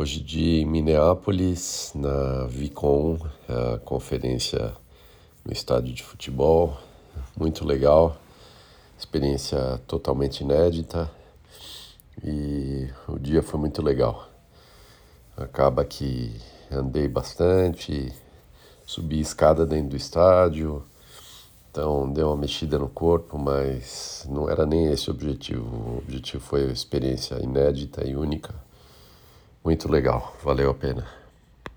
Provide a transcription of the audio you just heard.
Hoje dia em Minneapolis, na Vicon, a conferência no estádio de futebol, muito legal, experiência totalmente inédita. E o dia foi muito legal. Acaba que andei bastante, subi escada dentro do estádio, então deu uma mexida no corpo, mas não era nem esse o objetivo. O objetivo foi a experiência inédita e única muito legal, valeu a pena.